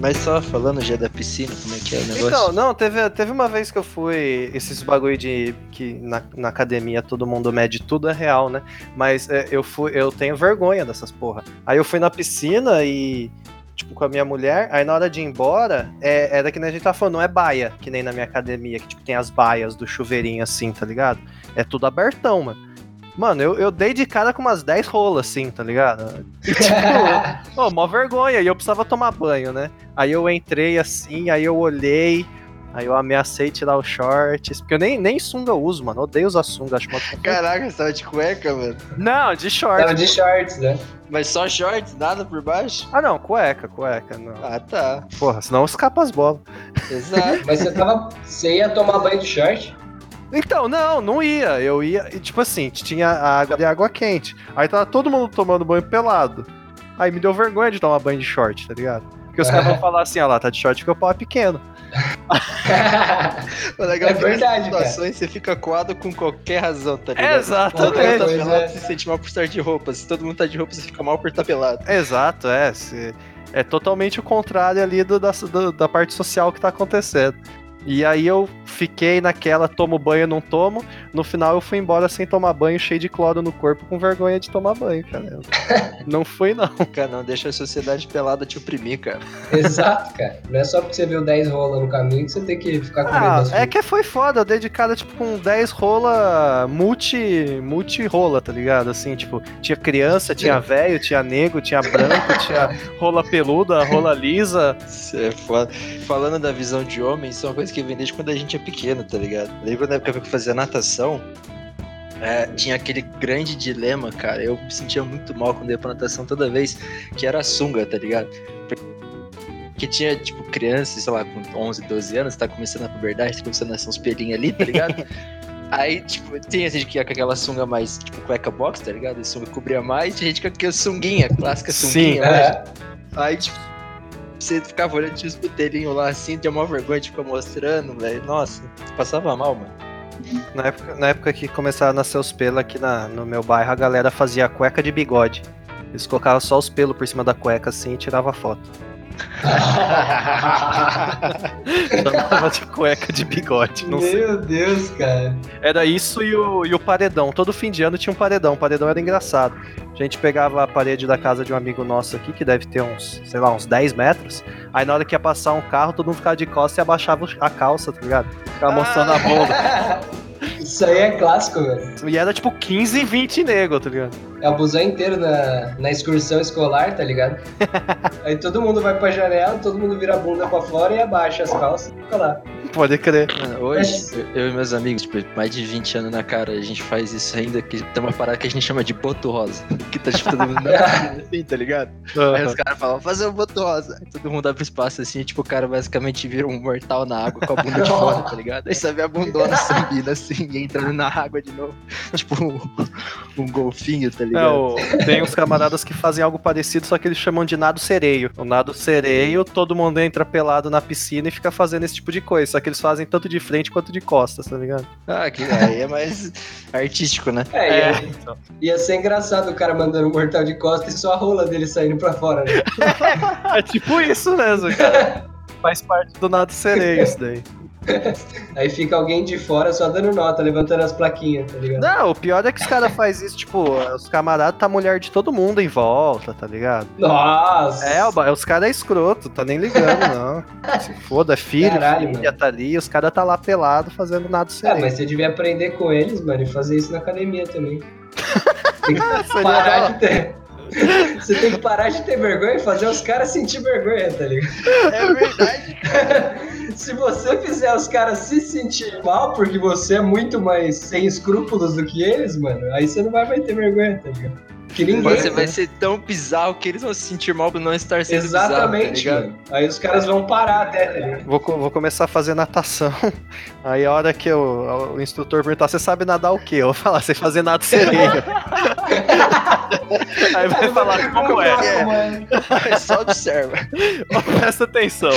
Mas só falando já da piscina, como é que é o negócio? Então, não, teve, teve uma vez que eu fui. Esses bagulho de. que na, na academia todo mundo mede tudo é real, né? Mas é, eu fui. Eu tenho vergonha dessas porra. Aí eu fui na piscina e. Tipo, com a minha mulher, aí na hora de ir embora, é, era que nem a gente tá falando, não é baia, que nem na minha academia, que tipo, tem as baias do chuveirinho assim, tá ligado? É tudo abertão, mano. Mano, eu, eu dei de cara com umas 10 rolas, assim, tá ligado? E, tipo, pô, mó vergonha. E eu precisava tomar banho, né? Aí eu entrei assim, aí eu olhei, aí eu ameacei tirar os shorts. Porque eu nem, nem sunga eu uso, mano. Eu odeio usar sunga, acho mó Caraca, você tava de cueca, mano. Não, de shorts. Tava de shorts, né? Mas só shorts, nada por baixo? Ah, não, cueca, cueca, não. Ah, tá. Porra, senão escapa as bolas. Exato. Mas você tava. Você ia tomar banho de short? Então, não, não ia. Eu ia, e, tipo assim, tinha água de água quente. Aí tava todo mundo tomando banho pelado. Aí me deu vergonha de tomar banho de short, tá ligado? Porque os caras vão falar assim, ó lá, tá de short porque o pau é pequeno. O legal É que verdade, situações você fica coado com qualquer razão, tá ligado? Exatamente. Todo mundo tá pelado, é. você se sente mal por estar de roupa. Se todo mundo tá de roupa, você fica mal por estar pelado. Exato, é. se- é totalmente o contrário ali do- da, do- da parte social que tá acontecendo. E aí eu fiquei naquela, tomo banho, não tomo. No final eu fui embora sem tomar banho, cheio de cloro no corpo, com vergonha de tomar banho, cara. Não fui, não. Cara, não deixa a sociedade pelada te oprimir, cara. Exato, cara. Não é só porque você viu 10 rolas no caminho que você tem que ficar com medo Ah, é que foi foda, eu dei de cara, tipo, com 10 rola multi, multi rola, tá ligado? Assim, tipo, tinha criança, tinha velho, tinha negro, tinha branco, tinha rola peluda, rola lisa. Isso é foda. Falando da visão de homem, isso é uma coisa que vem desde quando a gente é pequeno, tá ligado? Lembra na época que eu fazia natação? É, tinha aquele grande dilema, cara. Eu me sentia muito mal quando ia pra natação toda vez, que era a sunga, tá ligado? Porque tinha, tipo, crianças, sei lá, com 11, 12 anos, tá começando a puberdade, tá começando a nascer uns pelinhos ali, tá ligado? Aí, tipo, tem gente que ia com aquela sunga mais, tipo, cueca box, tá ligado? A sunga cobria mais, tinha gente com aquela sunguinha, clássica Sim, sunguinha, É. né? Aí, tipo, você ficava olhando, tinha os petelinhos lá assim, tinha uma vergonha de ficar mostrando, velho. Nossa, passava mal, mano. Na época, na época que começaram a nascer os pelos aqui na, no meu bairro, a galera fazia cueca de bigode. Eles colocavam só os pelos por cima da cueca assim e tirava foto. Chamava de cueca de bigode, não sei. Meu Deus, cara. Era isso e o, e o paredão. Todo fim de ano tinha um paredão. O paredão era engraçado. A gente pegava a parede da casa de um amigo nosso aqui, que deve ter uns, sei lá, uns 10 metros. Aí na hora que ia passar um carro, todo mundo ficava de costas e abaixava a calça, tá ligado? Ficava mostrando a bunda. Isso aí é clássico, velho. E era tipo 15, 20 nego, tá ligado? É o busão inteiro na, na excursão escolar, tá ligado? Aí todo mundo vai pra janela, todo mundo vira a bunda pra fora e abaixa as calças e fica lá. Pode crer. Hoje, eu, e meus amigos, tipo, mais de 20 anos na cara, a gente faz isso ainda, que tem uma parada que a gente chama de boto rosa. Que tá tipo todo mundo na assim, tá ligado? Aí os caras falam, fazer o boto rosa. Aí todo mundo abre espaço assim, tipo, o cara basicamente vira um mortal na água com a bunda de fora, tá ligado? Aí você vê a bundona assim, e entrando na água de novo. Tipo um, um golfinho, tá É, ligado? o- tem uns camaradas que fazem algo parecido, só que eles chamam de nado sereio. O nado sereio, todo mundo entra pelado na piscina e fica fazendo esse tipo de coisa. Só que eles fazem tanto de frente quanto de costas, tá ligado? Ah, que aí é mais artístico, né? É, ia, então. ia ser engraçado o cara mandando um mortal de costas e só a rola dele saindo pra fora, né? É tipo isso mesmo, cara. Faz parte do nado sereio isso daí. Aí fica alguém de fora só dando nota, levantando as plaquinhas, tá ligado? Não, o pior é que os caras fazem isso, tipo, os camaradas tá a mulher de todo mundo em volta, tá ligado? Nossa! É, os caras é escroto, tá nem ligando, não. Se foda, filho, Caralho, filha, tá ali, os caras tá lá pelado fazendo nada Ah, sereio. mas você devia aprender com eles, mano, e fazer isso na academia também. Tem que parar de ter. Você tem que parar de ter vergonha e fazer os caras sentir vergonha, tá ligado? É verdade. Se você fizer os caras se sentir mal porque você é muito mais sem escrúpulos do que eles, mano, aí você não vai mais ter vergonha, tá ligado? Que ninguém. Você vai ser tão bizarro que eles vão se sentir mal por não estar sendo Exatamente, bizarro, tá mano. Aí os caras vão parar até, tá ligado? Vou, vou começar a fazer natação. Aí a hora que eu- o instrutor perguntar, você sabe nadar o quê? Eu vou falar, sei fazer nada sereio. Aí vai falar como é. é. Mano. Só observa. Presta atenção.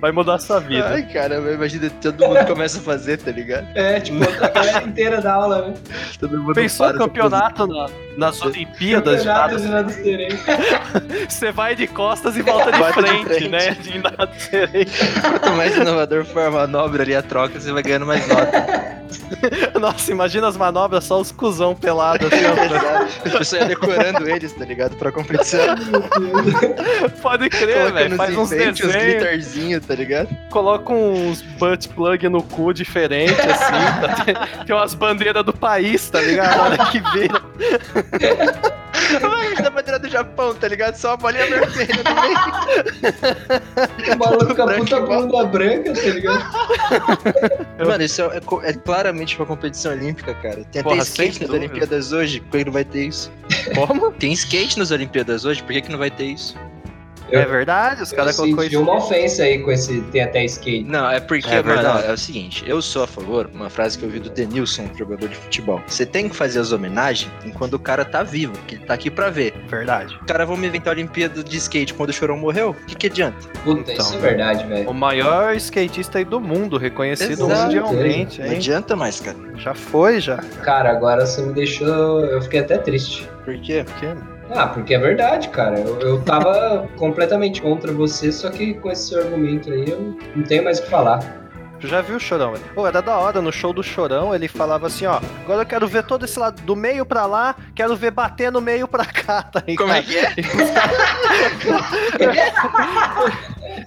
Vai mudar a sua vida. Ai, cara, imagina todo mundo começa a fazer, tá ligado? É, tipo, a galera inteira da aula, né? Todo mundo Pensou para o campeonato na- nas Olimpíadas de Campeonato de nada sereno. Você vai de costas e volta de, Volta de frente, frente. né? De nada sereno. Quanto mais inovador for a manobra ali, a troca, você vai ganhando mais nota. Nossa, imagina as manobras, só os cuzão pelados assim, ó. Pessoas iam decorando eles, tá ligado? Pra competição. Pode crer, velho. Faz uns desenhos, glitterzinhos, tá ligado? coloca uns butt plug no cu diferente, assim. tá? Tem, tem umas bandeiras do país, tá ligado? Hora que vira. Ai, da bandeira do Japão, tá ligado? Só uma bolinha vermelha no meio. O maluco com a puta bunda branca, tá ligado? Mano, isso é, co- é claramente uma competição olímpica, cara. Tem até Porra, skate sem nas. Olimpíadas hoje, por que não vai ter isso? Como? Tem skate nas Olimpíadas hoje, por que, que não vai ter isso? É verdade, os Eu caras colocou isso. uma ofensa aí com esse tem até skate. Não, é porque, É mano, é o seguinte, eu sou a favor, uma frase que eu ouvi do Denilson, jogador de futebol. Você tem que fazer as homenagens enquanto o cara tá vivo, que ele tá aqui pra ver. Verdade. Os caras vão me inventar a Olimpíada de skate quando o Chorão morreu? O que, que adianta? Puta, Então. isso é verdade, velho. O maior skatista aí do mundo, reconhecido Exato. mundialmente, Não hein? adianta mais, cara. Já foi, já. Cara, agora você me deixou. Eu fiquei até triste. Por quê? Porque Ah, porque é verdade, cara. Eu, eu tava completamente contra você, só que com esse seu argumento aí eu não tenho mais o que falar. Tu já viu o Chorão? Pô, era da hora, no show do Chorão ele falava assim, ó, agora eu quero ver todo esse lado, do meio pra lá, quero ver bater no meio pra cá, tá ligado? Como é que é?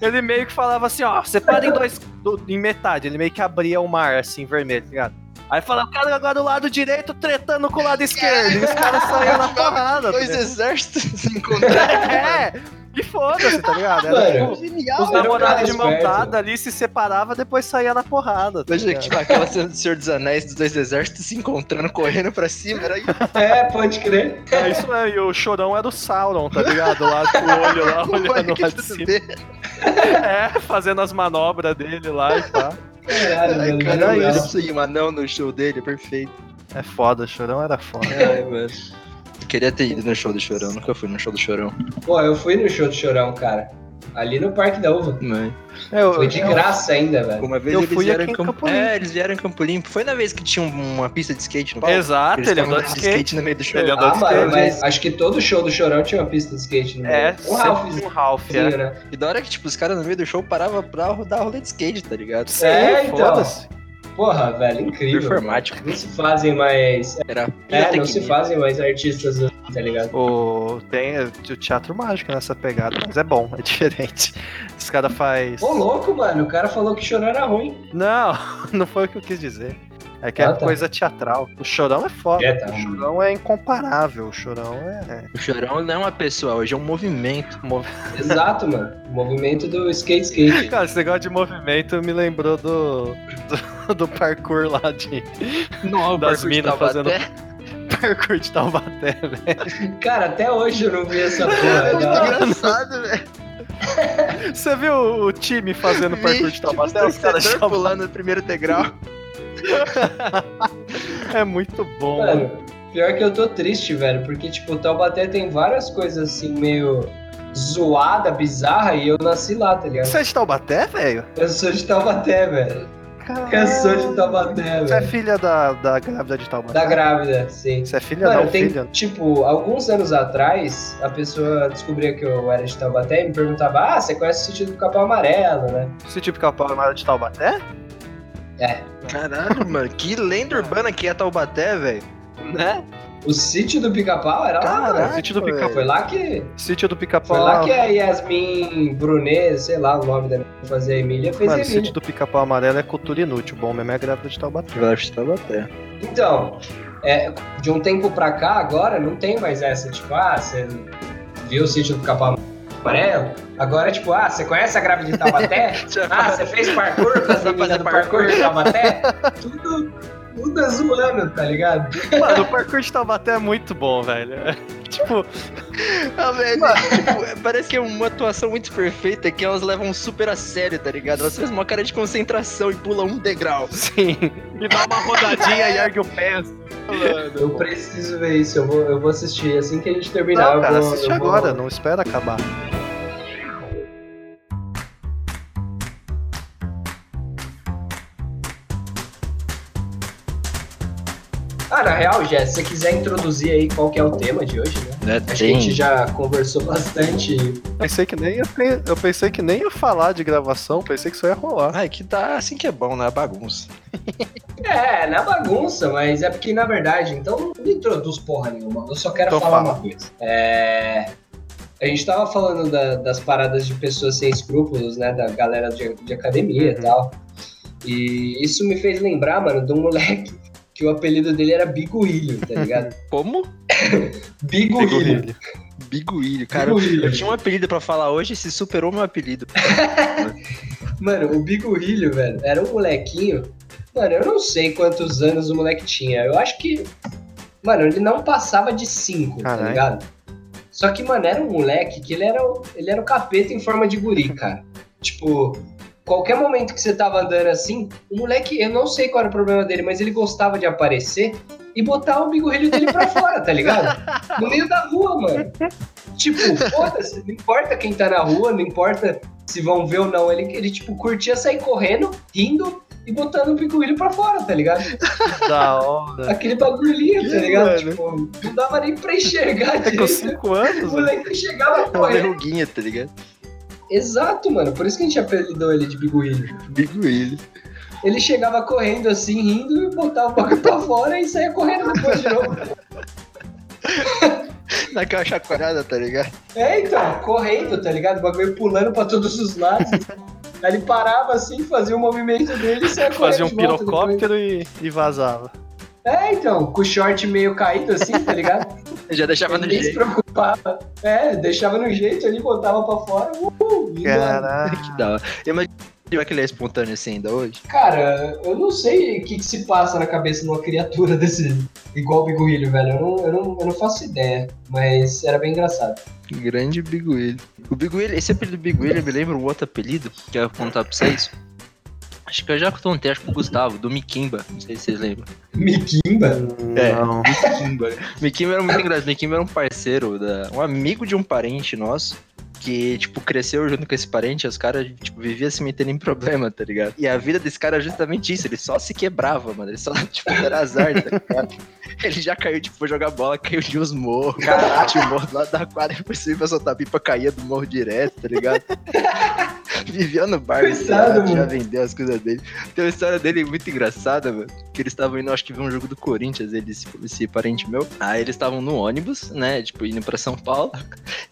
Ele meio que falava assim, ó, separa em dois, do- em metade, ele meio que abria o mar, assim, vermelho, tá ligado? Aí falava, cara, agora o lado direito tretando com o lado esquerdo, e os caras saíam na porrada, tá Dois ligado? exércitos se encontraram. É, e foda-se, tá ligado? Era Mano, tipo, Genial, os um namorados de dada ali se separava, depois saía na porrada. Tá ligado? tipo, aquela cena do Senhor dos Anéis dos dois exércitos se encontrando, correndo pra cima. Era isso. É, pode crer. É isso aí, e o chorão era o Sauron, tá ligado? Lá com o olho lá, olhando lá de cima. É, fazendo as manobras dele lá e pá. Caralho, Ai, mano. cara, legal. isso aí, um anão no show dele, perfeito. É foda, o chorão era foda. Ai, mano. Eu queria ter ido no show do Chorão, nunca fui no show do Chorão. Pô, eu fui no show do Chorão, cara. Ali no Parque da Uva. Mãe. Eu, Foi de eu- graça ainda, velho. Uma vez Eu eles fui vieram aqui em Campo... Campo Limpo. É, eles vieram em Campo Limpo. Foi na vez que tinha um- uma pista de skate no palco? Exato, Eles ele andou de andando skate. no meio do show. Ele andou Ah, de mano, skate. mas acho que todo show do Chorão tinha uma pista de skate no meio. É, um sempre Ralphzinho, um Ralph, é. né? E da hora que, tipo, os caras no meio do show paravam pra dar rolê de skate, tá ligado? Sim, É, então. foda-se. Porra, velho, incrível. Performático. Não se fazem mais. Era É, não se fazem mais artistas, tá ligado? O, tem o teatro mágico nessa pegada, mas é bom, é diferente. Os caras faz. Ô, louco, mano, o cara falou que chorão era ruim. Não, não foi o que eu quis dizer. É que Ah, é tá. coisa teatral. O chorão é foda. É, tá. O chorão é incomparável. O chorão é. O Chorão não é uma pessoa, hoje é um movimento. Exato, mano. O movimento do skate skate. Cara, esse negócio de movimento me lembrou do. do, do parkour lá de. Não, Das minas fazendo- Até... Parkour de Taubaté, velho. Cara, até hoje eu não vi essa porra. É engraçado, velho. Você viu o time fazendo parkour de Taubaté? Os caras pulando no primeiro degrau. É muito bom. Mano, pior que eu tô triste, velho, porque, tipo, o Taubaté tem várias coisas assim, meio zoada, bizarra, e eu nasci lá, tá ligado? Você é de Taubaté, velho? Eu sou de Taubaté, velho. Eu sou de Taubaté, Você é velho. filha da, da grávida de Taubaté? Da grávida, sim. Você é filha Mano, não, tem, filha? tipo, alguns anos atrás, a pessoa descobria que eu era de Taubaté e me perguntava, ah, você conhece o sítio do Capão Amarelo, né? Esse tipo de capão armado de Taubaté? Caralho, mano, que lenda urbana que é Taubaté, velho. Né? O sítio do Pica-Pau era lá, Caraca, mano. Sítio do velho. pica Foi lá que, Sítio do foi pica-pau. lá que a Yasmin Brunet, sei lá o nome que fazia a Emília, fez Mano, a o Emília. sítio do pica-pau amarelo é cultura inútil. Bom mesmo é a grávida de Taubaté. Acho que Taubaté. Então, é, de um tempo pra cá, agora, não tem mais essa, tipo, ah, você viu o sítio do Capão Agora, tipo, ah, você conhece a grávida de Taubaté? ah, você fez parkour com as meninas do parkour de Taubaté? Tudo Buda zoando, tá ligado? Mano, o parkour de Taubaté é muito bom, velho. Tipo, Ah, velho, tipo, parece que é uma atuação muito perfeita que elas levam super a sério, tá ligado? Elas fazem uma cara de concentração e pulam um degrau. sim. E dá uma rodadinha e ergue o pé. Eu preciso ver isso, eu vou, eu vou assistir. Assim que a gente terminar, Não, cara, eu vou. assiste eu vou- agora, não espera acabar. Na real, Jess, se você quiser introduzir aí qual que é o tema de hoje, né? Né, Acho que a gente já conversou bastante. Pensei que nem ia, eu pensei que nem ia falar de gravação, pensei que só ia rolar. Ai, que tá assim que é bom, né? Bagunça. É, na bagunça, mas é porque, na verdade, então não introduz porra nenhuma. Eu só quero Então falar fala. uma coisa. É. A gente tava falando da- das paradas de pessoas sem escrúpulos, né? Da galera de, de academia e Uhum. tal. E isso me fez lembrar, mano, de um moleque que o apelido dele era Biguilho, tá ligado? Como? Biguilho. Biguilho. Cara, Biguilho. eu tinha um apelido pra falar hoje, se superou meu apelido. Mano, o Biguilho, velho, era um molequinho. Mano, eu não sei quantos anos o moleque tinha. Eu acho que. Mano, ele não passava de 5, tá ligado? Só que, mano, era um moleque que ele era, o- ele era o capeta em forma de guri, cara. Tipo, qualquer momento que você tava andando assim, o moleque, eu não sei qual era o problema dele, mas ele gostava de aparecer e botar o bigorrilho dele pra fora, tá ligado? No meio da rua, mano. Tipo, foda-se, não importa quem tá na rua, não importa se vão ver ou não. Ele, ele tipo, curtia sair correndo, rindo e botando o bigorrilho pra fora, tá ligado? Da hora. Aquele bagulhinho, tá ligado? mano? Tipo, não dava nem pra enxergar É com direito. 5 O anos, velho. moleque chegava Uma correndo. verruguinha, tá ligado? Exato, mano. Por isso que a gente apelidou ele de bigorrilho. Biguilho. Ele chegava correndo assim, rindo, e botava o bagulho pra fora e saía correndo depois de novo. Naquela chacoalhada, tá ligado? É, então, correndo, tá ligado? O bagulho pulando pra todos os lados. Aí ele parava assim, fazia o movimento dele e saia correndo. Fazia um pirocóptero e, e vazava. É, então, com o short meio caído assim, tá ligado? Já deixava no Ninguém se jeito. preocupava. É, deixava no jeito ali, botava pra fora. Uhul, Caralho. Que da hora. Imagina que ele é espontâneo assim ainda hoje. Cara, eu não sei o que, que se passa na cabeça de uma criatura desse. igual o Biguilho, velho. Eu não, eu, não, eu não faço ideia. Mas era bem engraçado. Grande Biguilho. O Biguilho, esse apelido Biguilho me lembra um outro apelido que eu ia contar pra vocês. Acho que eu já contei, acho que o Gustavo, do Mikimba. Não sei se vocês lembram. Miquimba? É. Não. Mikimba. Mikimba era muito engraçado. Mikimba era um parceiro, da, um amigo de um parente nosso. Que, tipo, cresceu junto com esse parente, os caras, tipo, viviam se metendo em problema, tá ligado? E a vida desse cara é justamente isso, ele só se quebrava, mano. Ele só, tipo, era azar, tá ligado? Ele já caiu, tipo, foi jogar bola, caiu de uns morros. Caralho, um morro do lado da quadra, ia pra soltar pipa, caía do morro direto, tá ligado? Vivia no bar, Coitado, já mano. vendeu as coisas dele. Tem uma história dele muito engraçada, mano. Que eles estavam indo, acho que ver um jogo do Corinthians, ele, esse, esse parente meu. Aí eles estavam no ônibus, né? Tipo, indo pra São Paulo.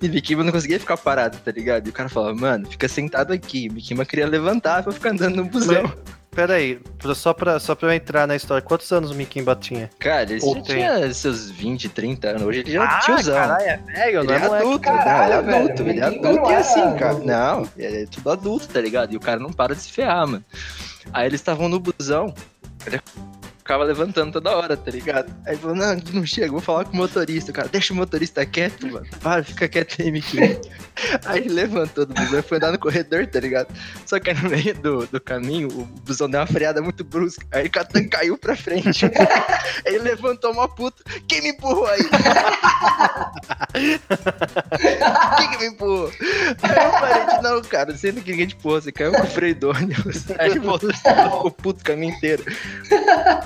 E Mikima não conseguia ficar parado, tá ligado? E o cara falava, mano, fica sentado aqui. Mikima queria levantar pra ficar andando no busão. Pera aí, pra- só pra, só pra eu entrar na história, quantos anos o Mikimba tinha? Cara, ele Ou já tem. tinha seus 20, 30 anos. Hoje ele já é Ah, tiozão. caralho, é velho, Ele não é é adulto, Caralho, não, ele é velho, adulto, ele é adulto não e era assim, cara. Não, ele é tudo adulto, tá ligado? E o cara não para de se ferrar, mano. Aí eles estavam no busão, ele ficava levantando toda hora, tá ligado? Aí falou, não, não chega, vou falar com o motorista. Cara, deixa o motorista quieto, mano. Para, fica quieto aí, Mickey. aí levantou do busão e foi andar no corredor, tá ligado? Só que no meio do, do caminho, o busão deu uma freada muito brusca. Aí o Catan caiu pra frente. ele levantou uma puta. Quem me empurrou aí? Quem que me empurrou? Aí eu parei de, não, cara, sendo que ninguém te empurrou, você caiu com o freio do ônibus. Aí voltou, ficou puto o caminho inteiro.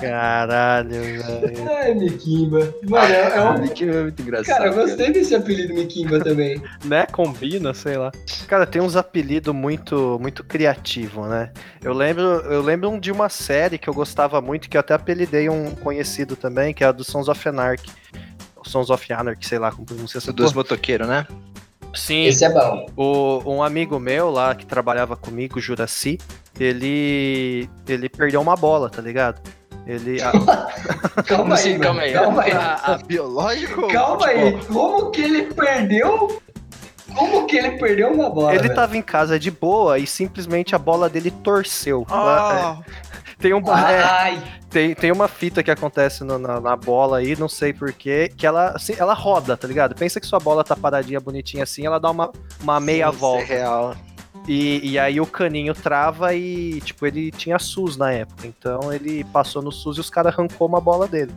Caralho, velho. Ai, Miquimba. Mano, é, é um. Que é muito engraçado. Cara, eu gostei desse apelido Miquimba também. Né? Combina, sei lá. Cara, tem uns apelidos muito muito criativos, né? Eu lembro, eu lembro de uma série que eu gostava muito, que eu até apelidei um conhecido também, que é a do Sons of Anarchy. Sons of Anarchy, sei lá como pronuncia essa Dos motoqueiros, né? Sim, Esse é bom. o, um amigo meu lá que trabalhava comigo, Juraci, ele ele perdeu uma bola, tá ligado? Ele a- Calma aí, assim? Calma aí. Calma aí. A, a biológico? Calma futebol? aí. Como que ele perdeu? Como que ele perdeu uma bola? Ele velho? tava em casa de boa e simplesmente a bola dele torceu. Ah, Tem, um, é, Ai, tem, tem uma fita que acontece no- na, na bola aí, não sei porquê, que ela, assim, ela roda, tá ligado? Pensa que sua bola tá paradinha, bonitinha assim, ela dá uma, uma meia isso é volta. real. E, e aí o caninho trava e, tipo, ele tinha SUS na época. Então ele passou no SUS e os caras arrancou uma bola dele.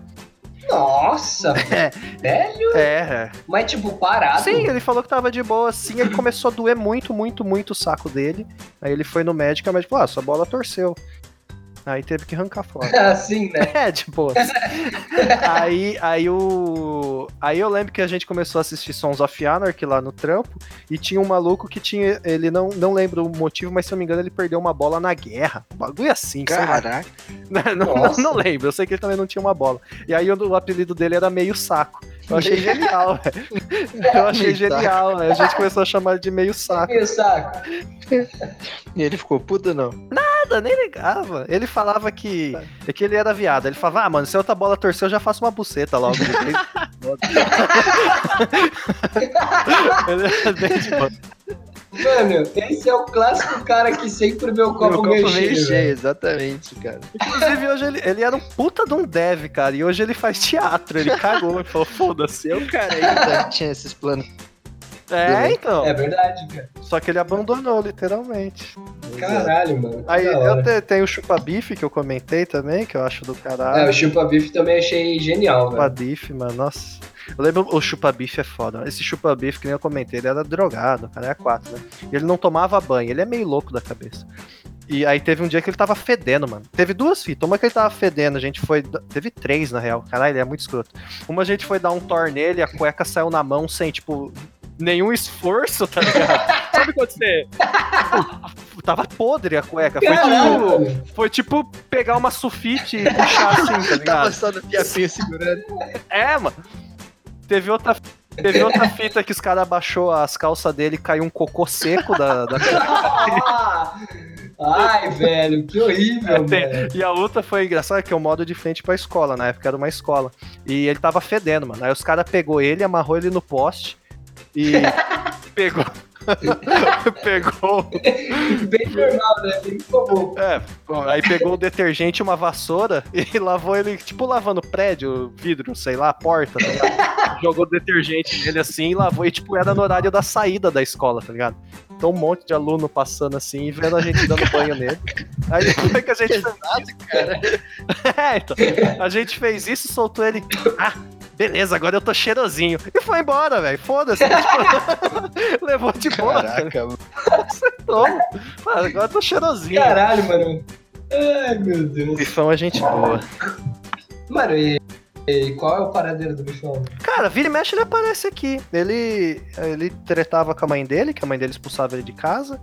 nossa, velho. É, Mas, tipo, parado. Sim, ele falou que tava de boa, assim, ele começou a doer muito, muito, muito o saco dele. Aí ele foi no médico, e o médico falou, ah, sua bola torceu. Aí teve que arrancar fora. Assim, né? É, de boa. aí, aí o. Aí eu lembro que a gente começou a assistir Sons of Anarchy lá no trampo, e tinha um maluco que tinha. Ele não, não lembro o motivo, mas se eu não me engano, ele perdeu uma bola na guerra. Um bagulho assim. Caraca. Não, não, não lembro, eu sei que ele também não tinha uma bola. E aí o, o apelido dele era meio saco. Eu achei genial, velho. Eu achei Meio genial. Aí a gente começou a chamar ele de meio saco. Meu saco. E ele ficou puto, não? Nada, nem ligava. Ele falava que, é que ele era viado. Ele falava, ah, mano, se outra bola torcer, eu já faço uma buceta logo. ele era bem de boa. Mano, esse é o clássico cara que sempre vê o copo, Meu copo meio cheio. cheio, exatamente, cara. Inclusive, hoje ele, ele era um puta de um dev, cara. E hoje ele faz teatro. Ele cagou e falou, foda-se. Seu cara ainda tinha esses planos. É, então. É verdade, cara. Só que ele abandonou, literalmente. Caralho, mano. Aí eu te- tenho o chupa-bife que eu comentei também, que eu acho do É, caralho. o chupa-bife também achei genial, velho. Chupa-bife, mano, nossa. Eu lembro, o chupa-bife é foda. Esse chupa-bife, que nem eu comentei, ele era drogado, cara, é 4, né? E ele não tomava banho, ele é meio louco da cabeça. E aí teve um dia que ele tava fedendo, mano. Teve duas fitas. Uma que ele tava fedendo, a gente foi. Teve três, na real. Caralho, ele é muito escroto. Uma a gente foi dar um tor nele, a cueca saiu na mão sem, tipo, nenhum esforço, tá ligado? Sabe quando você. Tipo, tava podre a cueca. Foi tipo, foi tipo pegar uma sulfite e puxar assim, tá ligado? Tava só no piapinho segurando. É, mano. Teve outra, teve outra fita que os caras abaixou as calças dele e caiu um cocô seco da. da... Ai, velho, que horrível, Tem- mano. E a outra foi engraçada, que é o modo de frente pra escola, na época era uma escola. E ele tava fedendo, mano. Aí os caras pegou ele, amarrou ele no poste e pegou. pegou. Bem normal, né? Bem comum. É, bom, aí pegou o detergente e uma vassoura e lavou ele, tipo lavando prédio, vidro, sei lá, porta, tá ligado? Jogou detergente nele assim e lavou, e tipo, era no horário da saída da escola, tá ligado? Então um monte de aluno passando assim e vendo a gente dando banho nele. Aí depois que a gente fez cara. é, então, a gente fez isso, soltou ele. Ah, beleza, agora eu tô cheirosinho. E foi embora, velho. Foda-se. Levou de boa. cara. Caraca, mano. Mano, agora eu tô cheirosinho. Caralho, mano. Ai, meu Deus. Bifão é gente boa. Mano, e, e qual é o paradeiro do bichão? Cara, vira e mexe ele aparece aqui. Ele, ele tretava com a mãe dele, que a mãe dele expulsava ele de casa.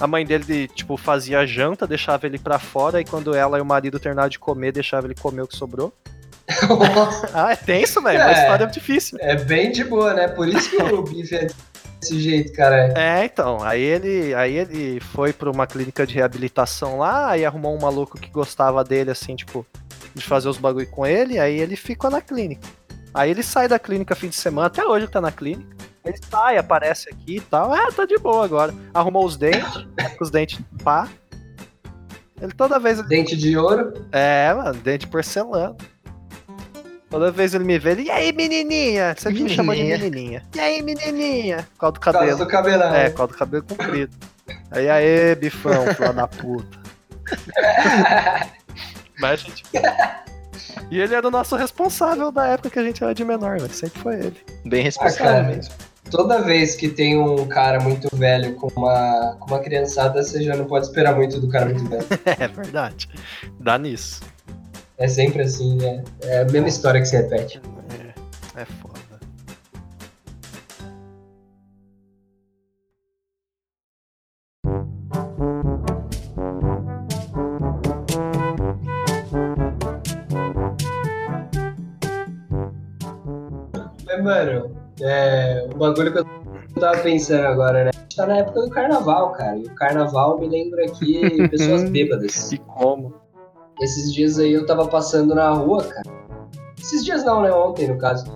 A mãe dele, tipo, fazia janta, deixava ele pra fora, e quando ela e o marido terminavam de comer, deixava ele comer o que sobrou. Ah, é tenso, velho. É. história difícil. é bem de boa, né? Por isso que o bife é desse jeito, cara. É, então, aí ele, aí ele foi pra uma clínica de reabilitação lá, aí arrumou um maluco que gostava dele, assim, tipo, de fazer os bagulho com ele, aí ele ficou na clínica. Aí ele sai da clínica fim de semana, até hoje ele tá na clínica. Ele sai, aparece aqui e tal. Ah, tá de boa agora. Arrumou os dentes, os dentes pá. Ele toda vez. Dente de ouro. É, mano, dente de porcelana. Toda vez ele me vê, ele. E aí, menininha? Você me chama de Menininha. E aí, menininha? Por causa do Por causa cabelo. do cabelão. É, por causa do cabelo comprido. Aí, aê, bifão, filho da puta. Mas a gente. E ele era o nosso responsável da época que a gente era de menor, velho. Sempre foi ele. Bem Ah, responsável cara, mesmo. toda vez que tem um cara muito velho com uma, com uma criançada, você já não pode esperar muito do cara muito velho. É verdade. Dá nisso. É sempre assim, né? É a mesma história que se repete. É, é foda. Mas, mano, é, o bagulho que eu tava pensando agora, né? A gente tá na época do carnaval, cara. E o carnaval me lembra aqui pessoas bêbadas. E como? Esses dias aí eu tava passando na rua, cara. Esses dias não, né? Ontem, no caso.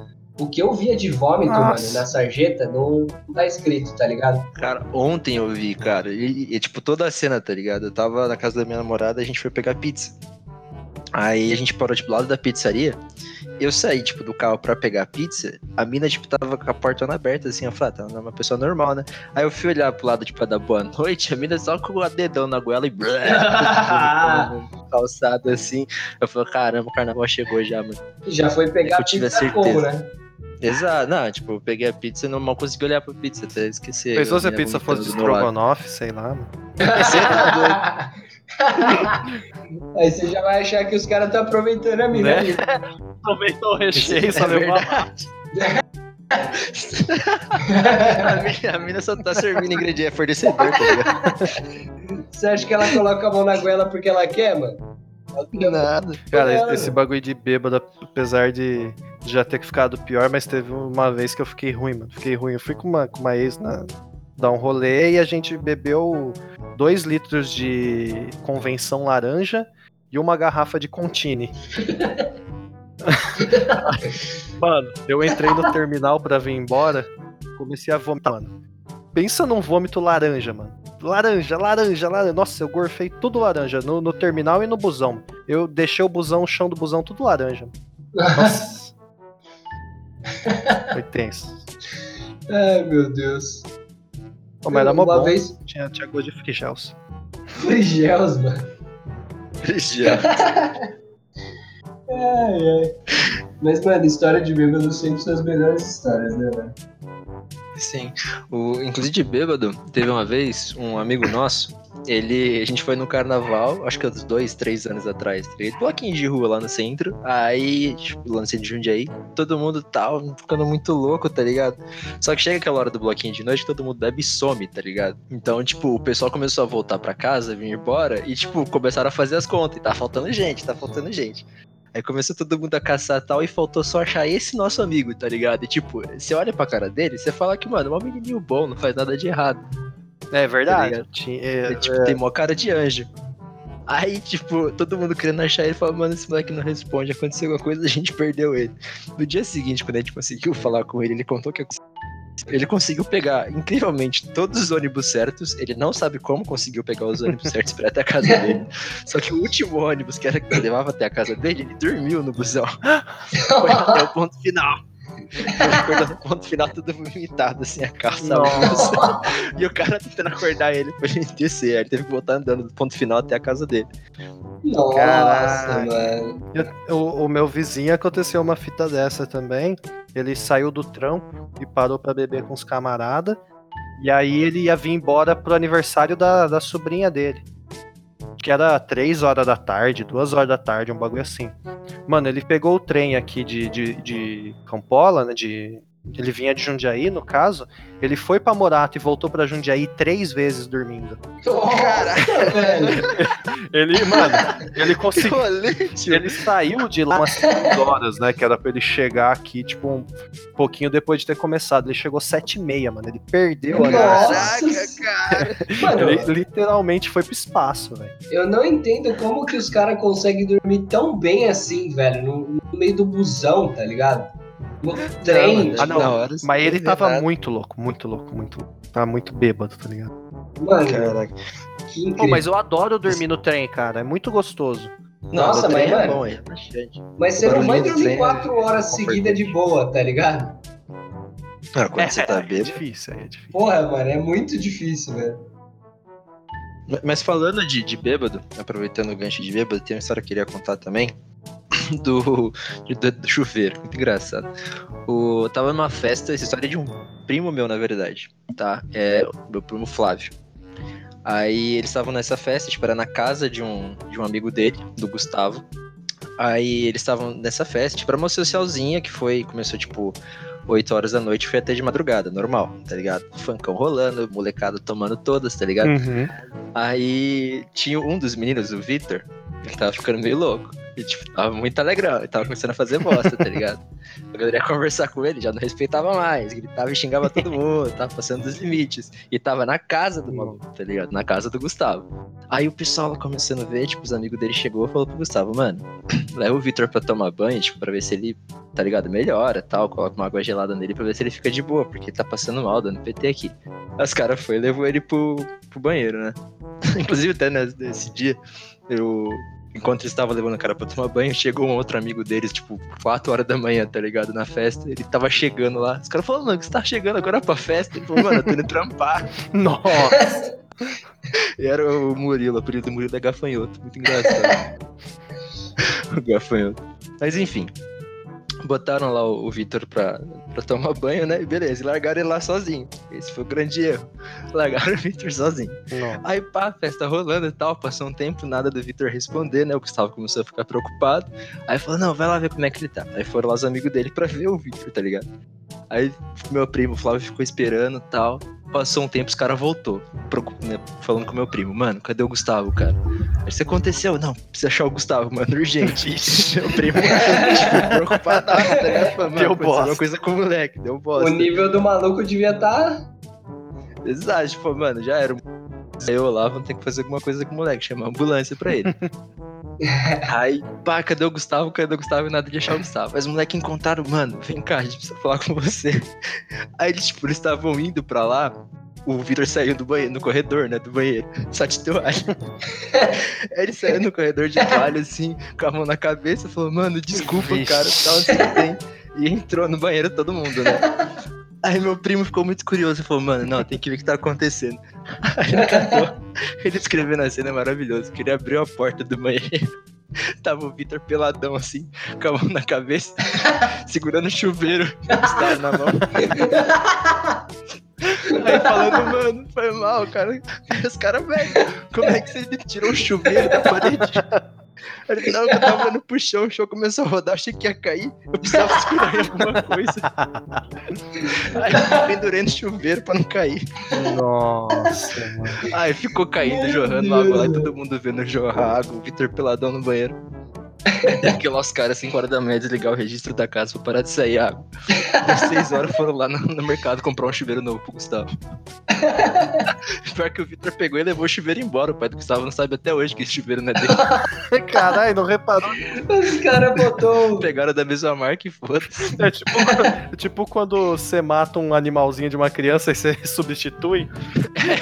O que eu via de vômito, Nossa. mano, na sarjeta, não, tá escrito, tá ligado? Cara, ontem eu vi, cara, e, e, tipo, toda a cena, tá ligado? Eu tava na casa da minha namorada, a gente foi pegar pizza. Aí a gente parou, tipo, do lado da pizzaria. Eu saí, tipo, do carro pra pegar a pizza. A mina, tipo, tava com a portona aberta, assim. Eu falei, ah, tá, é uma pessoa normal, né? Aí eu fui olhar pro lado, tipo, pra dar boa noite. A mina só com o dedão na goela e... calçado, assim. Eu falei, caramba, o carnaval chegou já, mano. Já foi pegar Eu tive a pizza como, certeza. né? Exato. Não, tipo, eu peguei a pizza e não mal consegui olhar pra pizza, até esqueci. Pensou se a pizza fosse de estrogonofe, sei lá, mano. Aí você já vai achar que os caras estão aproveitando a mina. Né? Aumentou o recheio, É só levou a verdade. a, mina, a mina só tá servindo ingrediente, é fornecedor, tá ligado? Você acha que ela coloca a mão na goela porque ela quer, mano? Nada. Cara, esse bagulho de bêbado, apesar de já ter ficado pior, mas teve uma vez que eu fiquei ruim, mano. Fiquei ruim. Eu fui com uma, com uma ex na, dar um rolê e a gente bebeu dois litros de convenção laranja e uma garrafa de Contini. mano, eu entrei no terminal pra vir embora, comecei a vomitar, mano. Pensa num vômito laranja, mano. Laranja, laranja, laranja. Nossa, eu gorfei tudo laranja no, no terminal e no busão. Eu deixei o busão, o chão do busão, tudo laranja. Nossa. Foi tenso. Ai, meu Deus. Pô, mas era Uma bom. vez- Tinha, tinha gosto de frigels. Frigels, mano. Já. Ai, ai. Mas, mano, história de bêbado sempre são as melhores histórias, né, velho? Sim. O, inclusive de bêbado, teve uma vez um amigo nosso, ele. A gente foi no carnaval, acho que uns dois, três anos atrás, tá ligado? bloquinho de rua lá no centro. Aí, tipo, lá no centro de Jundiaí, todo mundo tal, ficando muito louco, tá ligado? Só que chega aquela hora do bloquinho de noite, todo mundo bebe e some, tá ligado? Então, tipo, o pessoal começou a voltar pra casa, vir embora, e, tipo, começaram a fazer as contas. E tá faltando gente, tá faltando gente. Aí começou todo mundo a caçar tal e faltou só achar esse nosso amigo, tá ligado? E tipo, você olha pra cara dele, você fala que, mano, é um menininho bom, não faz nada de errado. É verdade. Tinha- Ele, é, tipo, tem mó cara de anjo. Aí, tipo, todo mundo querendo achar ele, fala, mano, esse moleque não responde, aconteceu alguma coisa, a gente perdeu ele. No dia seguinte, quando a gente conseguiu falar com ele, ele contou que ele conseguiu pegar, incrivelmente, todos os ônibus certos. Ele não sabe como conseguiu pegar os ônibus certos pra ir até a casa dele. Só que o último ônibus, que era que levava até a casa dele, ele dormiu no busão. Foi até o ponto final. No ponto final, tudo vomitado, assim, a calça. E o cara tentando acordar ele pra ele descer. Aí ele teve que voltar andando do ponto final até a casa dele. Nossa, Caralho. mano. Eu- o, o meu vizinho aconteceu uma fita dessa também. Ele saiu do trampo e parou pra beber com os camaradas. E aí ele ia vir embora pro aniversário da, da sobrinha dele. Que era 3 horas da tarde, 2 horas da tarde, um bagulho assim. Mano, ele pegou o trem aqui de, de, de Campola, né? De, ele vinha de Jundiaí, no caso. Ele foi pra Morato e voltou pra Jundiaí três vezes dormindo. Nossa, velho. Ele, mano, ele conseguiu. Ele saiu de lá umas 6 horas, né? Que era pra ele chegar aqui, tipo, um pouquinho depois de ter começado. Ele chegou sete e meia, mano. Ele perdeu a Nossa. Caraca, cara. Mano, Ele literalmente foi pro espaço, velho. eu não entendo como que os caras conseguem dormir tão bem assim, velho, no, no meio do busão, tá ligado? No trem. Ah, não. hora, Mas ele não tava muito louco, muito louco, muito louco. Tava muito bêbado, tá ligado? Mano, Caraca. que incrível. Pô, mas eu adoro dormir no trem, cara. É muito gostoso. Não, Nossa, mas, é mano, bom, é. Mas você não vai dormir trem é quatro horas seguidas de boa, tá ligado? Ah, quando você tá é bêbado. difícil, é difícil. Porra, mano, é muito difícil, velho. Mas falando de, de bêbado, aproveitando o gancho de bêbado, tem uma história que eu queria contar também. Do, do, do chuveiro, muito engraçado. O, tava numa festa, essa história é de um primo meu, na verdade, tá? É o meu primo Flávio. Aí eles estavam nessa festa, tipo, era na casa de um, de um amigo dele, do Gustavo. Aí eles estavam nessa festa, tipo, era uma socialzinha que foi, começou, tipo, 8 horas da noite, foi até de madrugada, normal, tá ligado? Funkão rolando, molecada tomando todas, tá ligado? Uhum. Aí tinha um dos meninos, o Victor, ele tava ficando meio louco. E, tipo, tava muito alegrão, ele tava começando a fazer bosta, tá ligado? A galera ia conversar com ele, já não respeitava mais, gritava e xingava todo mundo, tava passando dos limites. E tava na casa do maluco, tá ligado? Na casa do Gustavo. Aí o pessoal começando a ver, tipo, os amigos dele chegou e falou pro Gustavo, mano, leva o Vitor pra tomar banho, tipo, pra ver se ele, tá ligado, melhora tal, coloca uma água gelada nele pra ver se ele fica de boa, porque tá passando mal, dando PT aqui. Aí os caras foi e levou ele pro, pro banheiro, né? Inclusive até nesse dia, eu, enquanto eles estavam levando o cara pra tomar banho, chegou um outro amigo deles, tipo, 4 horas da manhã, tá ligado? Na festa. Ele tava chegando lá. Os caras falaram, mano, você tá chegando agora pra festa? Ele falou, mano, eu tô indo trampar. Nossa. E era o Murilo, o apelido do Murilo é gafanhoto. Muito engraçado. o gafanhoto. Mas enfim. Botaram lá o, o Vitor pra, pra tomar banho, né? E beleza, e largaram ele lá sozinho. Esse foi o grande erro. Largaram o Vitor sozinho. Não. Aí pá, festa rolando e tal, passou um tempo, nada do Vitor responder, né? O Gustavo começou a ficar preocupado. Aí falou, não, vai lá ver como é que ele tá. Aí foram lá os amigos dele pra ver o Vitor, tá ligado? Aí meu primo, o Flávio, ficou esperando e tal. Passou um tempo, os caras voltou, né, falando com meu primo, mano, cadê o Gustavo, cara? Aí isso aconteceu, não, precisa achar o Gustavo, mano, urgente. Meu primo, tipo, tá? Falando, Deu mano, aconteceu bosta. alguma coisa com o moleque, deu O bosta. nível do maluco devia tá estar. Exato, tipo, mano, já era. Aí eu lá, vamos ter que fazer alguma coisa com o moleque, chamar a ambulância pra ele. Aí, pá, cadê o Gustavo? Cadê o Gustavo? E nada de achar o Gustavo. Mas os moleques encontraram, mano, vem cá, a gente precisa falar com você. Aí eles, tipo, eles estavam indo pra lá. O Vitor saiu do banheiro, no corredor, né, do banheiro, só de toalha. Aí ele saiu no corredor de toalha, assim, com a mão na cabeça, falou, mano, desculpa, Vixe. cara, tal, o que tem. E entrou no banheiro todo mundo, né? Aí meu primo ficou muito curioso e falou, mano, não, tem que ver o que tá acontecendo. Ele escreveu na cena maravilhoso, que ele abriu a porta do banheiro. Tava o Vitor peladão assim, com a mão na cabeça, segurando o chuveiro, o Gustavo na mão. Aí falando, mano, foi mal, cara. Os caras, velho, como é que você tirou o chuveiro da parede? Aí Ele, não, eu tava olhando pro chão, o chão começou a rodar, achei que ia cair, eu precisava segurar em alguma coisa. Aí eu pendurei no chuveiro pra não cair. Nossa, mano. Aí ficou caindo, jorrando água lá e todo mundo vendo jorrar água, o Vitor peladão no banheiro. Que lá os caras, 5 horas da manhã, desligar o registro da casa pra parar de sair água. Às 6 horas foram lá no, no mercado comprar um chuveiro novo pro Gustavo. Pior que o Vitor pegou e levou o chuveiro embora. O pai do Gustavo não sabe até hoje que esse chuveiro não é dele. Caralho, não reparou. Os caras botou. Pegaram da mesma marca e foda-se. É tipo, é tipo quando você mata um animalzinho de uma criança e você substitui.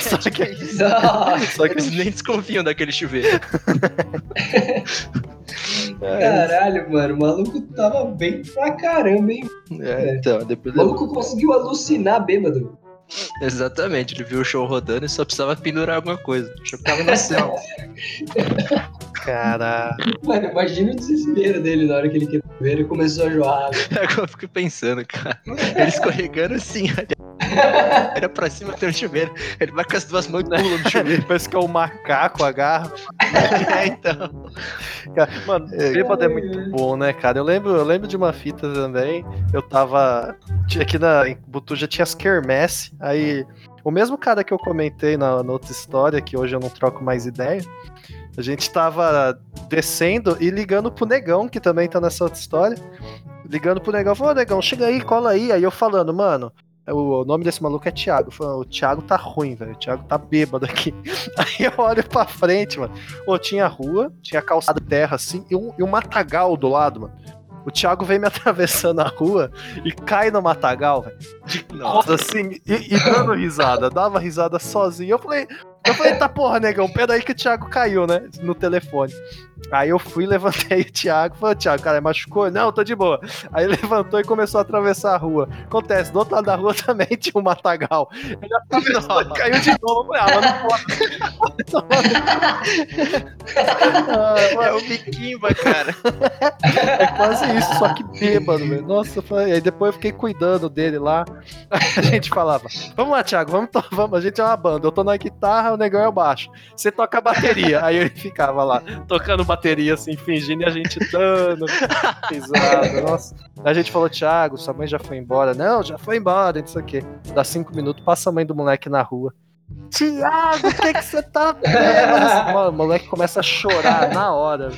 Só que, Nossa, só que Eles nem desconfiam daquele chuveiro. Caralho, mano. O maluco tava bem pra caramba, hein? É, então, depois O maluco conseguiu alucinar bêbado. Exatamente, ele viu o show rodando e só precisava pendurar alguma coisa. Tava no céu. Caralho. Mano, imagina o desespero dele na hora que ele quebrou o chuveiro e começou a joar. Agora eu fico pensando, cara. Ele escorregando assim, olha. Era pra cima tem um chuveiro. Ele vai com as duas mãos e pula no chuveiro. Parece que é o macaco agarra. É, então. Cara, Mano, bêbado é muito bom, né, cara? Eu lembro, eu lembro de uma fita também. Eu tava. Aqui na, em Butuja tinha as quermesse. Aí, o mesmo cara que eu comentei na, na outra história, que hoje eu não troco mais ideia. A gente tava descendo e ligando pro negão, que também tá nessa outra história. Ligando pro negão, falou, ô negão, chega aí, cola aí. Aí eu falando, mano, o nome desse maluco é Thiago. Falando, o Thiago tá ruim, velho. O Thiago tá bêbado aqui. Aí eu olho pra frente, mano. Pô, tinha rua, tinha calçada de terra assim, e um, e um matagal do lado, mano. O Thiago vem me atravessando a rua e cai no matagal, velho. Nossa. Assim, e, e dando risada, dava risada sozinho. Eu falei, eu falei, tá porra, negão, pera aí que o Thiago caiu, né? No telefone. Aí eu fui, levantei o Thiago, falei, Thiago, cara, machucou? Não, tô de boa. Aí levantou e começou a atravessar a rua. Acontece, do outro lado da rua também tinha um matagal. Ele atravessou e caiu de novo. Eu falei, ah, mas não pode. Ah, É o Miquimba, cara. é quase isso, só que bêbado, velho. Nossa, falei- aí depois eu fiquei cuidando dele lá. A gente falava: Vamos lá, Thiago, vamos, to- vamos. A gente é uma banda. Eu tô na guitarra, negão é baixo. Você toca a bateria. Aí ele ficava lá, tocando bateria, assim, fingindo e a gente dando risada. Nossa. A gente falou: Thiago, sua mãe já foi embora. Não, já foi embora, não sei o quê. Dá cinco minutos, passa a mãe do moleque na rua. Tiago, o que você tá vendo? Mano, o moleque começa a chorar na hora.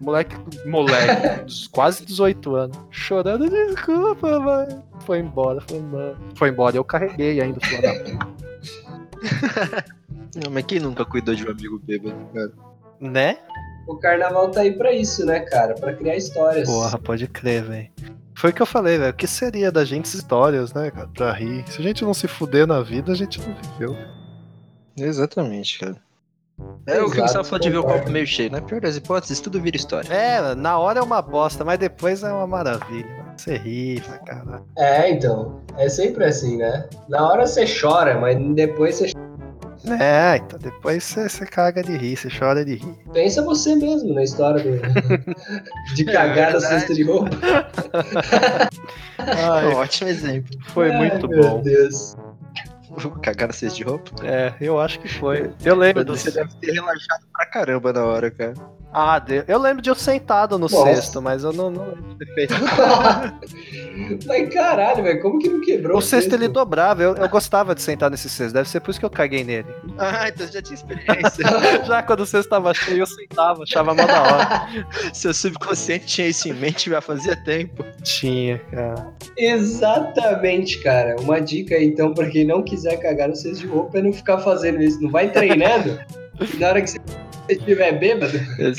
Moleque, moleque, quase 18 anos, chorando, desculpa, mãe. Foi embora, foi embora. Foi embora, eu carreguei ainda, filho da. Não, mas quem nunca cuidou de um amigo bêbado, cara? Né? O carnaval tá aí pra isso, né, cara? Pra criar histórias. Porra, pode crer, velho. Foi o que eu falei, velho. O que seria da gente histórias, né, cara? Pra rir. Se a gente não se fuder na vida, a gente não viveu. Exatamente, cara. É o que o Exato, Gustavo falou de ver o copo meio cheio. Na pior das hipóteses, tudo vira história. É, na hora é uma bosta, mas depois é uma maravilha. Você ri pra caralho. É, então. É sempre assim, né? Na hora você chora, mas depois você É, então depois você, você caga de rir, você chora de rir. pensa você mesmo na história do... de cagar na verdade. cesta de roupa. Ai, Ótimo exemplo. foi Ai, muito meu bom. Deus. Cagar na cesta de roupa. É, eu acho que foi. Eu lembro Você desse. deve ter relaxado pra caramba na hora, cara. Ah, eu lembro de eu sentado no Nossa. cesto, mas eu não, não lembro de ter feito. Mas caralho, velho, como que não quebrou O cesto ele dobrava, eu, eu gostava de sentar nesse cesto, deve ser por isso que eu caguei nele. Ah, então você já tinha experiência. Já quando o cesto tava cheio, eu sentava, achava mó da hora. Seu subconsciente tinha isso em mente já fazia tempo. Tinha, cara. Exatamente, cara. Uma dica aí, então, pra quem não quiser cagar no cesto de roupa é não ficar fazendo isso. Não vai treinando. e na hora que você estiver bêbado,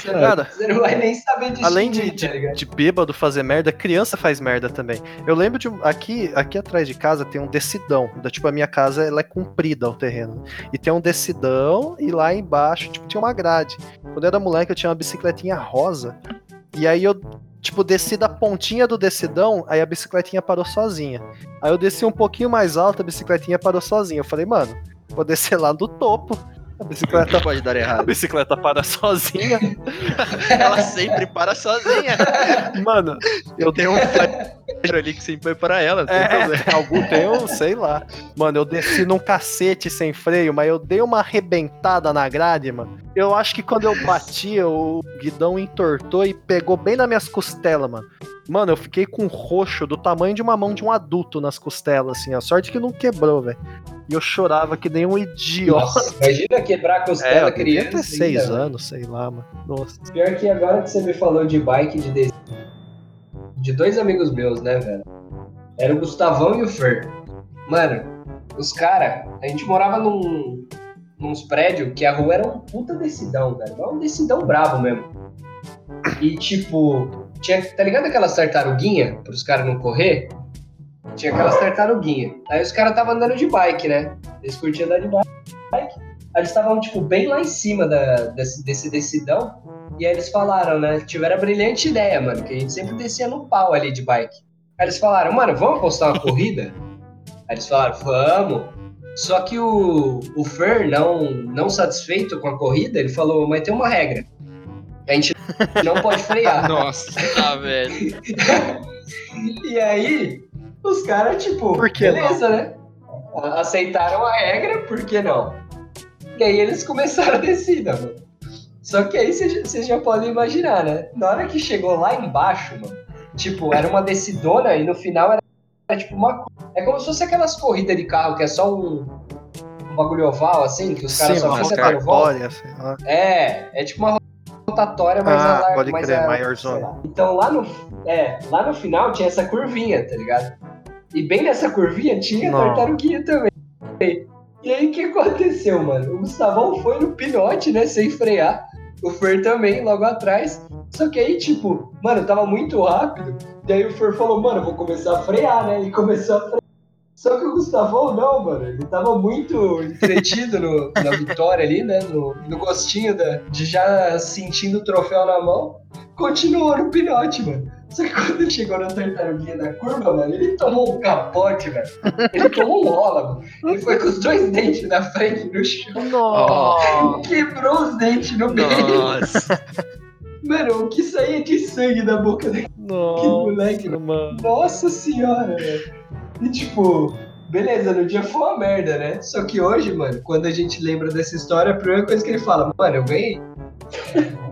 Cara, você não vai nem saber distinguir, Além de, tá ligado? de, de bêbado fazer merda, criança faz merda também. Eu lembro de. Aqui, aqui atrás de casa tem um decidão. Da, tipo, a minha casa ela é comprida o terreno. E tem um decidão e lá embaixo, tipo, tinha uma grade. Quando eu era moleque, eu tinha uma bicicletinha rosa. E aí eu, tipo, desci da pontinha do decidão, aí a bicicletinha parou sozinha. Aí eu desci um pouquinho mais alto, a bicicletinha parou sozinha. Eu falei, mano, vou descer lá do topo. A bicicleta, pode dar a errado. bicicleta para sozinha. Ela sempre para sozinha. Mano, Eu tenho um flash ali que sempre foi para ela. É, algum tem um, sei lá. Mano, eu desci num cacete sem freio, mas eu dei uma arrebentada na grade, mano. Eu acho que quando eu bati, o guidão entortou e pegou bem nas minhas costelas, mano. Mano, eu fiquei com um roxo do tamanho de uma mão de um adulto nas costelas, assim, a sorte que não quebrou, velho. E eu chorava que nem um idiota. Nossa, imagina quebrar a É, costela eu devia criança. ter seis ainda, anos, sei lá, mano. Nossa. Pior que agora que você me falou de bike de des- de dois amigos meus, né, velho? Era o Gustavão e o Fer. Mano, os caras, a gente morava num, nos prédios que a rua era um puta decidão, velho. Era um decidão brabo mesmo. E tipo, tinha, tá ligado aquelas tartaruguinha pros caras não correr? Tinha aquelas tartaruguinha. Aí os caras estavam andando de bike, né? Eles curtiam andar de bike. Aí eles estavam, tipo, bem lá em cima da, desse, desse decidão. E aí eles falaram, né? Tiveram a brilhante ideia, mano, que a gente sempre descia no pau ali de bike. Aí eles falaram, mano, vamos apostar uma corrida? Aí eles falaram, vamos. Só que o, o Fer, não, não satisfeito com a corrida, ele falou, mas tem uma regra. A gente não pode frear. Nossa, tá, velho. E aí, os caras, tipo, Por que beleza, né? A- Aceitaram a regra, por que não? E aí eles começaram a descida, mano. Só que aí vocês já- podem imaginar, né? Na hora que chegou lá embaixo, mano, tipo, era uma descidona e no final era, era tipo uma. É como se fosse aquelas corridas de carro que é só um, um bagulho oval, assim, que os caras só ficam dando volta. lá. É, é tipo uma rotatória, mas Ah, a lar- pode mais crer, a- maiorzona. sei lá. Então lá no, é, lá no final tinha essa curvinha, tá ligado? E bem nessa curvinha tinha a Não. tartaruguinha também. E aí o que aconteceu, mano? O Gustavão foi no pinote, né, sem frear. O Fer também, logo atrás. Só que aí, tipo, mano, tava muito rápido. Daí o Fer falou, mano, vou começar a frear, né? E começou a frear. Só que o Gustavão não, mano. Ele tava muito entretido no- na vitória ali, né? No, no gostinho da, de já sentindo o troféu na mão. Continuou no pinote, mano. Só que quando ele chegou na tartaruguinha da curva, mano, ele tomou um capote, velho. Ele tomou um mano. Ele foi com os dois dentes na frente no chão. Nossa. Quebrou os dentes no meio. Nossa. Mano, o que saía de sangue da boca daquele Nossa, moleque, mano. mano. Nossa senhora, velho. E tipo, beleza, no dia foi uma merda, né? Só que hoje, mano, quando a gente lembra dessa história, a primeira coisa que ele fala, mano, eu ganhei.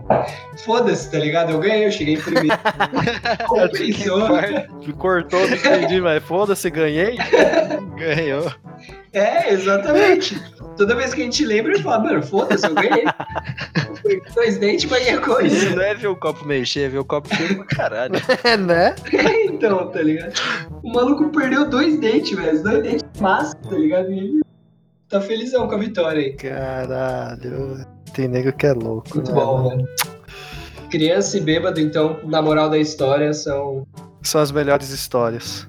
Foda-se, tá ligado? Eu ganhei, eu cheguei em primeiro. Compensou. Cortou, não entendi, mas foda-se, ganhei. Ganhou. É, exatamente. Toda vez que a gente lembra, ele fala, mano, foda-se, eu ganhei. Dois dentes, mas é coisa. Isso não é ver o copo cheio, é ver o copo cheio pra caralho. É, né? Então, tá ligado? O maluco perdeu dois dentes, velho. Os dois dentes massa, tá ligado? E ele tá felizão com a vitória aí. Caralho. Tem nego que é louco. Muito né, bom, velho. Criança e bêbado, então, na moral da história, são. São as melhores histórias.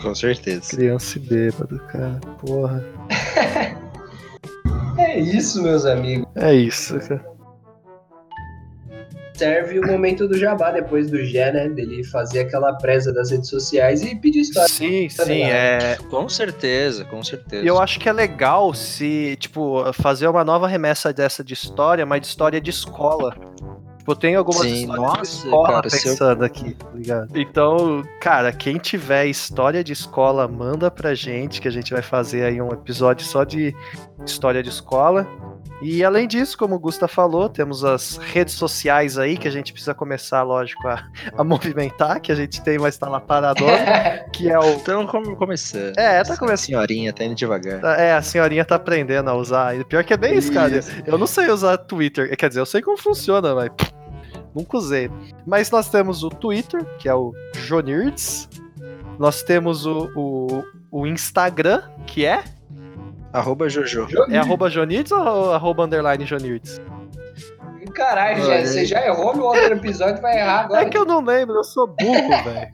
Com certeza. Criança e bêbado, cara. Porra. É isso, meus amigos. É isso, cara. Serve o momento do jabá depois do Gé, né? Dele fazer aquela presa das redes sociais e pedir história. Sim, Tá sim, ligado? é. Com certeza, com certeza. E eu acho que é legal se, tipo, fazer uma nova remessa dessa de história, mas de história de escola. Tipo, tem algumas Sim, histórias nossa, de escola cara, pensando aqui, tá ligado? Então, cara, quem tiver história de escola, manda pra gente, que a gente vai fazer aí um episódio só de história de escola. E além disso, como o Gusta falou, temos as redes sociais aí que a gente precisa começar, lógico, a, a movimentar, que a gente tem, mas tá lá paradona, que é o Então, como começando. É, tá começando. Senhorinha, tá indo devagar. Tá, É, a senhorinha tá aprendendo a usar. E pior que é bem isso, cara. Eu não sei usar Twitter. Quer dizer, eu sei como funciona, mas nunca usei. Mas nós temos o Twitter, que é o Jonirds. Nós temos o, o, o Instagram, que é? Arroba Jojo. É arroba Jonirds ou arroba underline Jonirds? Caralho, você já errou no outro episódio, vai errar agora. É que eu não lembro, eu sou burro, velho.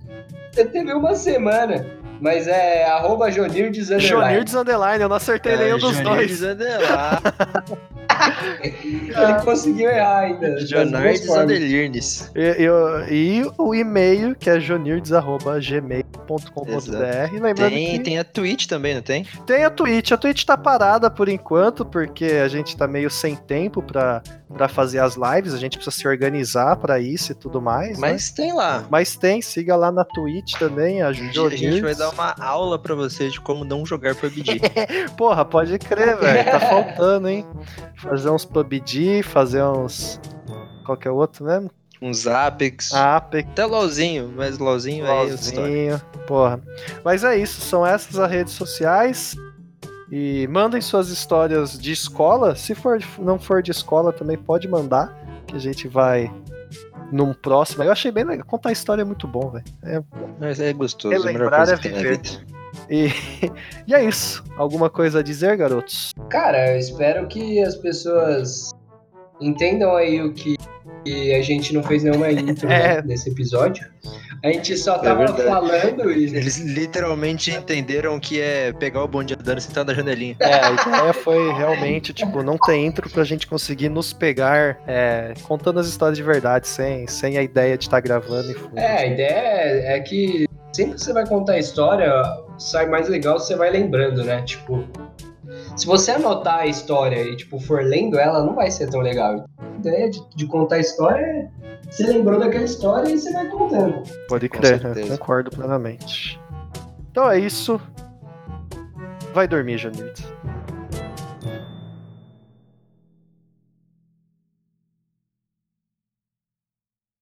Você teve uma semana. Mas é arroba Jonirdes underline. Jonirds underline, eu não acertei nenhum dos dois. Ele conseguiu errar ainda. Jonardes formas. Underlirnes. E, eu- e o e-mail, que é jonirds.gmail.com.br. Lembrando Tem, que... tem a Twitch também, não tem? Tem a Twitch. A Twitch tá parada por enquanto, porque a gente tá meio sem tempo pra, pra fazer as lives. A gente precisa se organizar pra isso e tudo mais. né? Mas tem lá. Mas tem, siga lá na Twitch também, a a gente vai dar uma aula pra vocês de como não jogar PUBG. Porra, pode crer, velho. Tá faltando, hein? Fazer uns PUBG, fazer uns. Qualquer outro mesmo? Uns Apex. Apex, Até LOLzinho, mas LOLzinho é. LOLzinho. Porra. Mas é isso, são essas as redes sociais. E mandem suas histórias de escola. Se for, não for de escola, também pode mandar. Que a gente vai num próximo. Eu achei bem legal. Contar história é muito bom, velho. É- Mas é gostoso, a melhor Relembrar é na viver. E, e é isso. Alguma coisa a dizer, garotos? Cara, eu espero que as pessoas entendam aí o que, que a gente não fez nenhuma intro É. né, nesse episódio. A gente só tava verdade. falando e Eles literalmente entenderam que é pegar o bonde andando e sentar na janelinha. É, a ideia foi realmente, tipo, não ter intro pra gente conseguir nos pegar é, contando as histórias de verdade, sem, sem a ideia de estar gravando e foda. É, a ideia é, é que sempre que você vai contar a história, sai mais legal se você vai lembrando, né? Tipo, se você anotar a história e, tipo, for lendo ela, não vai ser tão legal. A ideia de, de contar a história é você lembrou daquela história e você vai contando. Pode crer, concordo plenamente. Então é isso. Vai dormir, Janito.